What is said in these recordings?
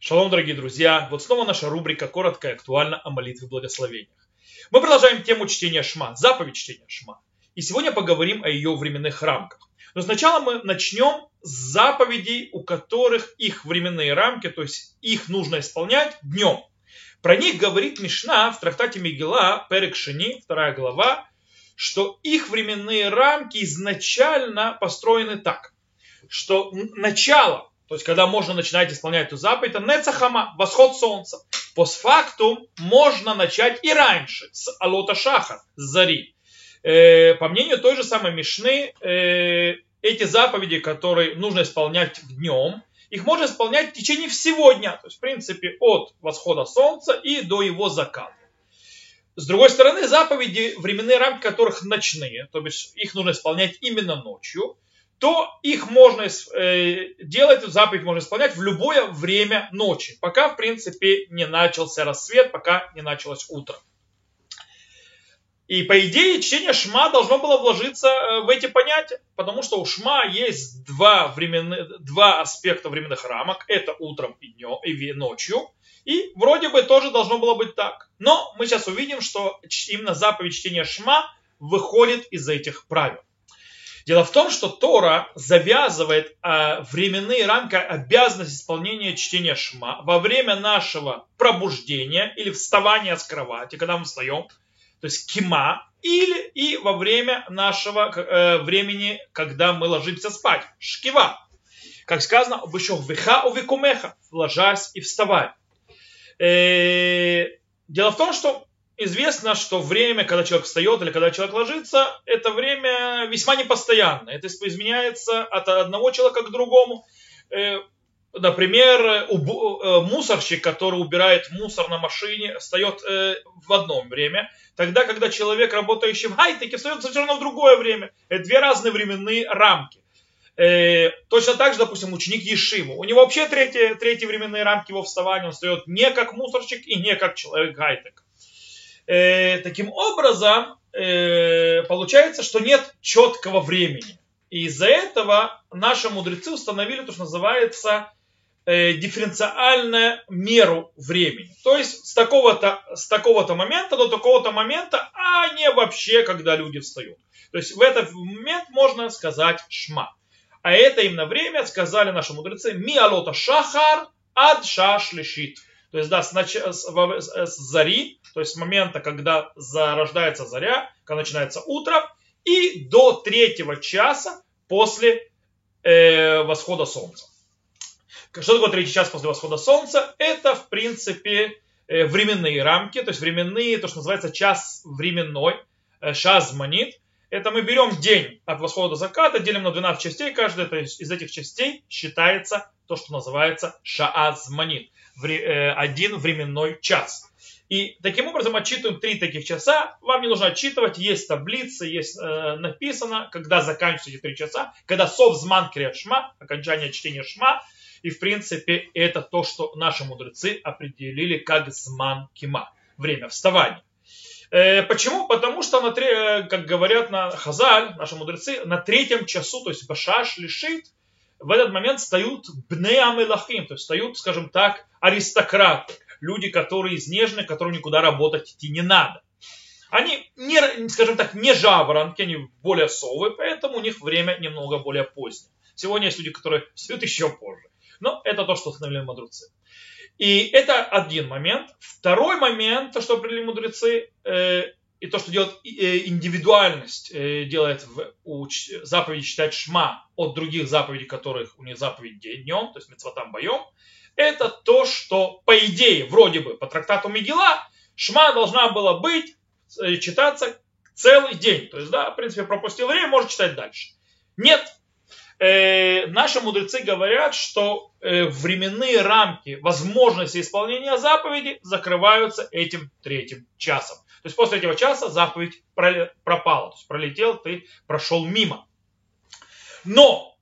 Шалом, дорогие друзья! Вот снова наша рубрика «Коротко и актуально о молитве благословениях». Мы продолжаем тему чтения Шма, заповедь чтения Шма. И сегодня поговорим о ее временных рамках. Но сначала мы начнем с заповедей, у которых их временные рамки, то есть их нужно исполнять днем. Про них говорит Мишна в трактате Мигела, Перек Шини, вторая глава, что их временные рамки изначально построены так, что начало то есть когда можно начинать исполнять эту заповедь, это нецахама, восход солнца. Постфактум можно начать и раньше, с алота шаха, с зари. Э, по мнению той же самой Мишны, э, эти заповеди, которые нужно исполнять днем, их можно исполнять в течение всего дня. То есть, в принципе, от восхода солнца и до его заката. С другой стороны, заповеди, временные рамки которых ночные, то есть их нужно исполнять именно ночью, то их можно э, делать, эту заповедь можно исполнять в любое время ночи, пока, в принципе, не начался рассвет, пока не началось утро. И по идее чтение шма должно было вложиться э, в эти понятия, потому что у шма есть два, временных, два аспекта временных рамок. Это утром и, днем, и ночью. И вроде бы тоже должно было быть так. Но мы сейчас увидим, что именно заповедь чтения шма выходит из этих правил. Дело в том, что Тора завязывает э, временные рамки обязанности исполнения чтения Шма во время нашего пробуждения или вставания с кровати, когда мы встаем, то есть кима, или и во время нашего э, времени, когда мы ложимся спать, шкива. Как сказано, вышел виха увикумеха, ложась и вставай. Э, дело в том, что известно, что время, когда человек встает или когда человек ложится, это время весьма непостоянное. Это изменяется от одного человека к другому. Э, например, э, мусорщик, который убирает мусор на машине, встает э, в одно время. Тогда, когда человек, работающий в хай-теке, встает совершенно в другое время. Это две разные временные рамки. Точно так же, допустим, ученик Ешиму. У него вообще третьи, третьи временные рамки его вставания. Он встает не как мусорщик и не как человек хай-тек. Э, таким образом, э, получается, что нет четкого времени. И из-за этого наши мудрецы установили то, что называется э, дифференциальную меру времени. То есть с такого-то, с такого-то момента до такого-то момента, а не вообще, когда люди встают. То есть в этот момент можно сказать шма. А это именно время, сказали наши мудрецы, миалота шахар ад шаш лишит. То есть, да, с, нач... с, с зари, то есть с момента, когда зарождается заря, когда начинается утро, и до третьего часа после э, восхода солнца. Что такое третий час после восхода солнца? Это, в принципе, э, временные рамки, то есть временные, то, что называется час временной, э, шазманит. Это мы берем день от восхода до заката, делим на 12 частей, каждая из этих частей считается то, что называется шаазманит, э, один временной час. И таким образом отчитываем три таких часа. Вам не нужно отчитывать, есть таблицы, есть э, написано, когда заканчиваются эти три часа, когда совзман крият шма, окончание чтения шма. И в принципе это то, что наши мудрецы определили как зман кима, время вставания. Э, почему? Потому что, на, э, как говорят на Хазаль, наши мудрецы, на третьем часу, то есть Башаш лишит, в этот момент встают бнеамелахим, то есть встают, скажем так, аристократы, люди, которые изнежены, которым никуда работать идти не надо. Они, не, скажем так, не жаворонки, они более совы, поэтому у них время немного более позднее. Сегодня есть люди, которые встают еще позже. Но это то, что установили мудрецы. И это один момент. Второй момент, то, что определили мудрецы, э, и то, что делает э, индивидуальность, э, делает в, у заповеди читать шма от других заповедей, которых у них заповедь днем, то есть мецватам боем, это то, что по идее, вроде бы, по трактату Мигела, шма должна была быть, э, читаться целый день. То есть, да, в принципе, пропустил время, может читать дальше. Нет. Э, наши мудрецы говорят, что э, временные рамки возможности исполнения заповеди закрываются этим третьим часом. То есть после этого часа заповедь пропала. То есть пролетел, ты прошел мимо. Но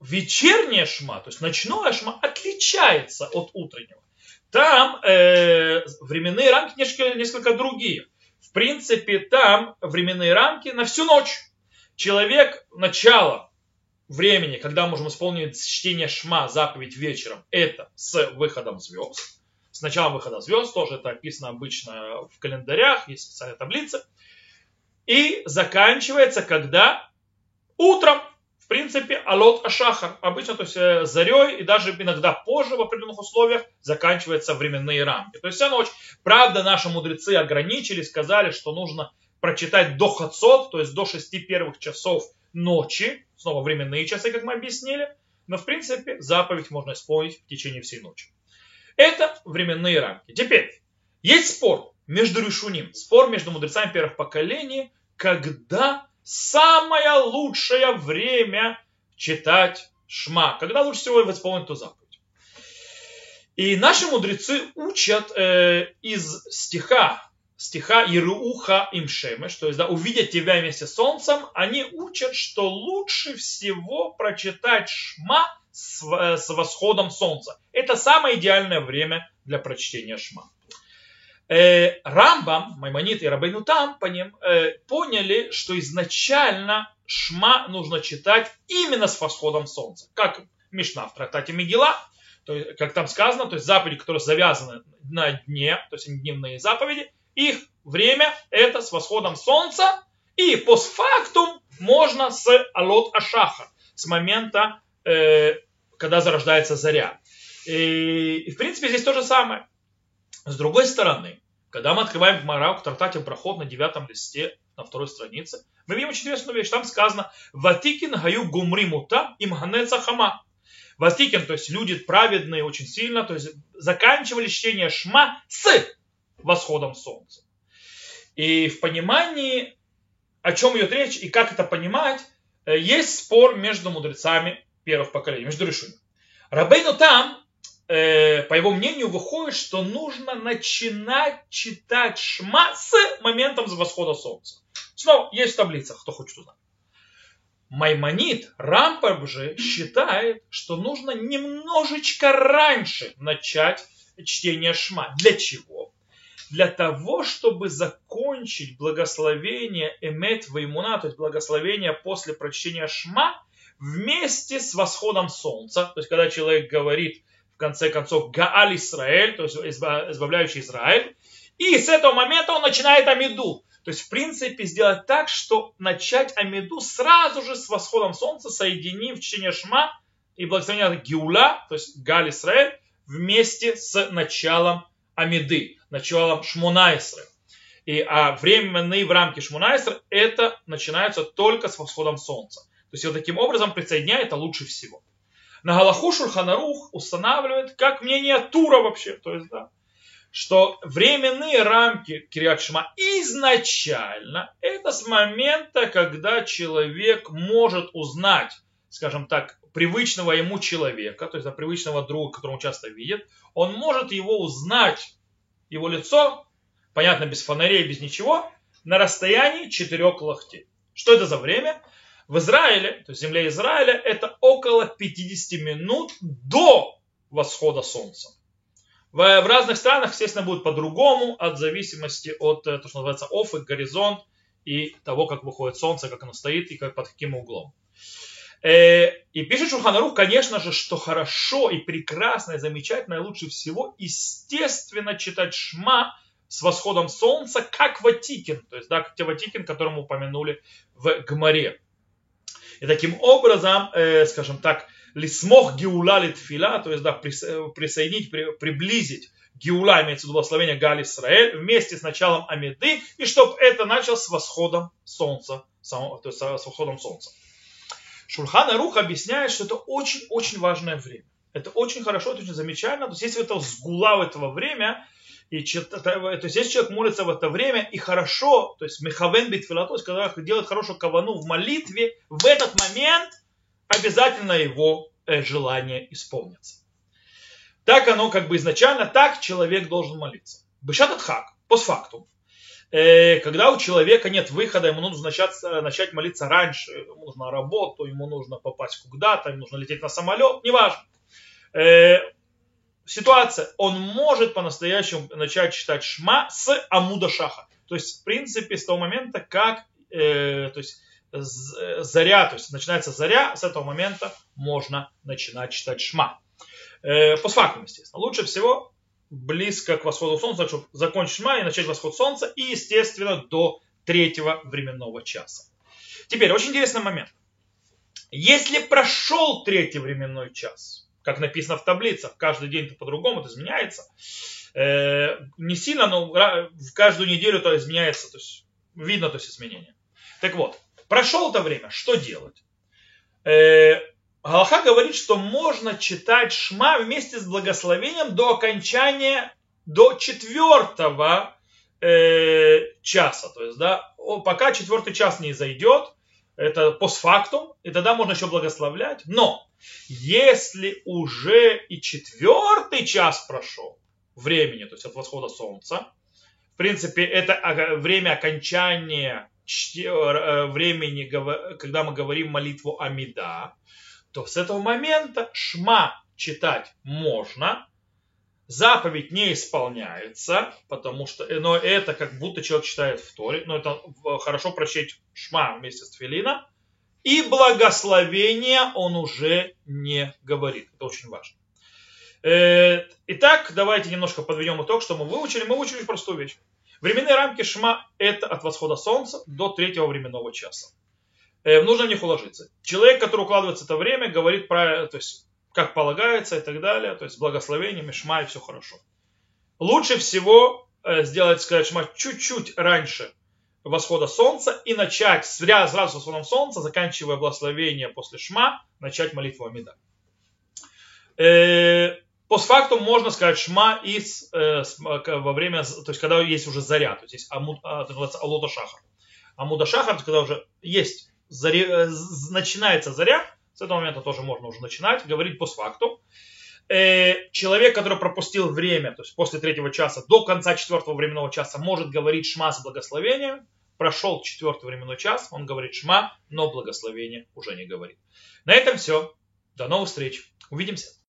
вечерняя шма, то есть ночное шма, отличается от утреннего. Там э, временные рамки несколько, несколько другие. В принципе, там временные рамки на всю ночь. Человек начало времени, когда можем исполнить чтение шма, заповедь вечером, это с выходом звезд. С началом выхода звезд, тоже это описано обычно в календарях, есть специальная таблица. И заканчивается, когда утром, в принципе, алот ашахар. Обычно, то есть э, зарей и даже иногда позже в определенных условиях заканчиваются временные рамки. То есть вся ночь. Правда, наши мудрецы ограничили, сказали, что нужно прочитать до хацот, то есть до шести первых часов ночи, снова временные часы, как мы объяснили, но в принципе заповедь можно исполнить в течение всей ночи. Это временные рамки. Теперь, есть спор между решуним, спор между мудрецами первых поколений, когда самое лучшее время читать шма, когда лучше всего исполнить эту заповедь. И наши мудрецы учат э, из стиха стиха Ируха им шемеш, то есть да, увидят тебя вместе с солнцем, они учат, что лучше всего прочитать шма с, э, с восходом солнца. Это самое идеальное время для прочтения шма. Э, Рамбам, Маймонит и Рабейну Там по ним э, поняли, что изначально шма нужно читать именно с восходом солнца. Как Мишна в трактате Мигела, то есть, как там сказано, то есть заповеди, которые завязаны на дне, то есть дневные заповеди, их время это с восходом солнца, и постфактум можно с алот ашаха, с момента, э, когда зарождается заря. И, и в принципе здесь то же самое. С другой стороны, когда мы открываем Гмара в трактате проход на девятом листе, на второй странице, мы видим очень интересную вещь. Там сказано «Ватикин гаю гумри мута им ганеца хама». Ватикин, то есть люди праведные очень сильно, то есть заканчивали чтение шма с восходом солнца. И в понимании, о чем идет речь и как это понимать, э, есть спор между мудрецами первых поколений, между решениями. Рабейну там, э, по его мнению, выходит, что нужно начинать читать шма с моментом восхода солнца. Снова есть в таблицах, кто хочет узнать. Маймонит, Рампарб же считает, что нужно немножечко раньше начать чтение шма. Для чего? для того, чтобы закончить благословение Эмет Ваймуна, то есть благословение после прочтения Шма, вместе с восходом солнца, то есть когда человек говорит в конце концов Гааль Израиль, то есть избавляющий Израиль, и с этого момента он начинает Амиду. То есть, в принципе, сделать так, что начать Амиду сразу же с восходом солнца, соединив чтение Шма и благословение Гиула, то есть Галь Израиль, вместе с началом Амиды началом Шмунайсры. И, а временные в рамки Шмунайсры это начинается только с восходом солнца. То есть вот таким образом присоединяет это лучше всего. На Галаху Шурханарух устанавливает как мнение Тура вообще, то есть, да, что временные рамки Кириат изначально это с момента, когда человек может узнать, скажем так, привычного ему человека, то есть привычного друга, которого он часто видит, он может его узнать его лицо, понятно, без фонарей, без ничего, на расстоянии четырех локтей. Что это за время? В Израиле, то есть земле Израиля, это около 50 минут до восхода солнца. В, в разных странах, естественно, будет по-другому, от зависимости от того, что называется офык, горизонт и того, как выходит солнце, как оно стоит и как, под каким углом. Э, и пишет Шуханарух, конечно же, что хорошо и прекрасно и замечательно, и лучше всего, естественно, читать Шма с восходом солнца, как Ватикин, то есть, да, как те Ватикин, который мы упомянули в Гмаре. И таким образом, э, скажем так, лисмох геула литфила, то есть, да, присоединить, при, приблизить Геула, имеется в виду благословение Галь Исраэль, вместе с началом Амиды, и чтобы это началось с восходом солнца, то есть с восходом солнца. Шульхан Арух объясняет, что это очень-очень важное время. Это очень хорошо, это очень замечательно. То есть если это сгула в это время, и, то есть если человек молится в это время и хорошо, то есть мехавен битфила, то есть когда делает хорошую кавану в молитве, в этот момент обязательно его э, желание исполнится. Так оно как бы изначально, так человек должен молиться. Бешат хак, постфактум. Э, когда у человека нет выхода, ему нужно начать, начать молиться раньше, ему нужно работу, ему нужно попасть куда-то, ему нужно лететь на самолет, неважно. Ситуация, он может по-настоящему начать читать шма с Амуда Шаха. То есть, в принципе, с того момента, как э, то есть, заря, то есть начинается заря, с этого момента можно начинать читать шма. Э, по фактам, естественно. Лучше всего близко к восходу солнца, чтобы закончить шма и начать восход солнца, и, естественно, до третьего временного часа. Теперь, очень интересный момент. Если прошел третий временной час, как написано в таблицах, каждый день это по-другому, это изменяется, э, не сильно, но в каждую неделю то изменяется, то есть видно то есть изменение. Так вот, прошло это время, что делать? Э, Галаха говорит, что можно читать Шма вместе с благословением до окончания, до четвертого э, часа. То есть, да, пока четвертый час не зайдет, это постфактум, и тогда можно еще благословлять. Но если уже и четвертый час прошел времени, то есть от восхода солнца, в принципе, это время окончания э, времени, когда мы говорим молитву Амида, то с этого момента шма читать можно, заповедь не исполняется, потому что но это как будто человек читает в Торе, но это хорошо прочесть шма вместе с Филина, и благословение он уже не говорит. Это очень важно. Э, итак, давайте немножко подведем итог, что мы выучили. Мы выучили простую вещь. Временные рамки шма это от восхода солнца до третьего временного часа. Э, нужно в них уложиться. Человек, который укладывается это время, говорит про, то есть, как полагается и так далее, то есть благословение, шма и все хорошо. Лучше всего э, сделать, сказать шма чуть-чуть раньше восхода солнца и начать сразу с восходом солнца, заканчивая благословение после шма, начать молитву Амида. Э, постфактум можно сказать шма из, э, во время, то есть когда есть уже заря, то есть есть амуд, а, это называется алота шахар. Амуда шахар, когда уже есть заре, э, начинается заря, с этого момента тоже можно уже начинать, говорить постфактум. Человек, который пропустил время, то есть после третьего часа до конца четвертого временного часа, может говорить шма с благословением. Прошел четвертый временной час, он говорит шма, но благословение уже не говорит. На этом все. До новых встреч. Увидимся.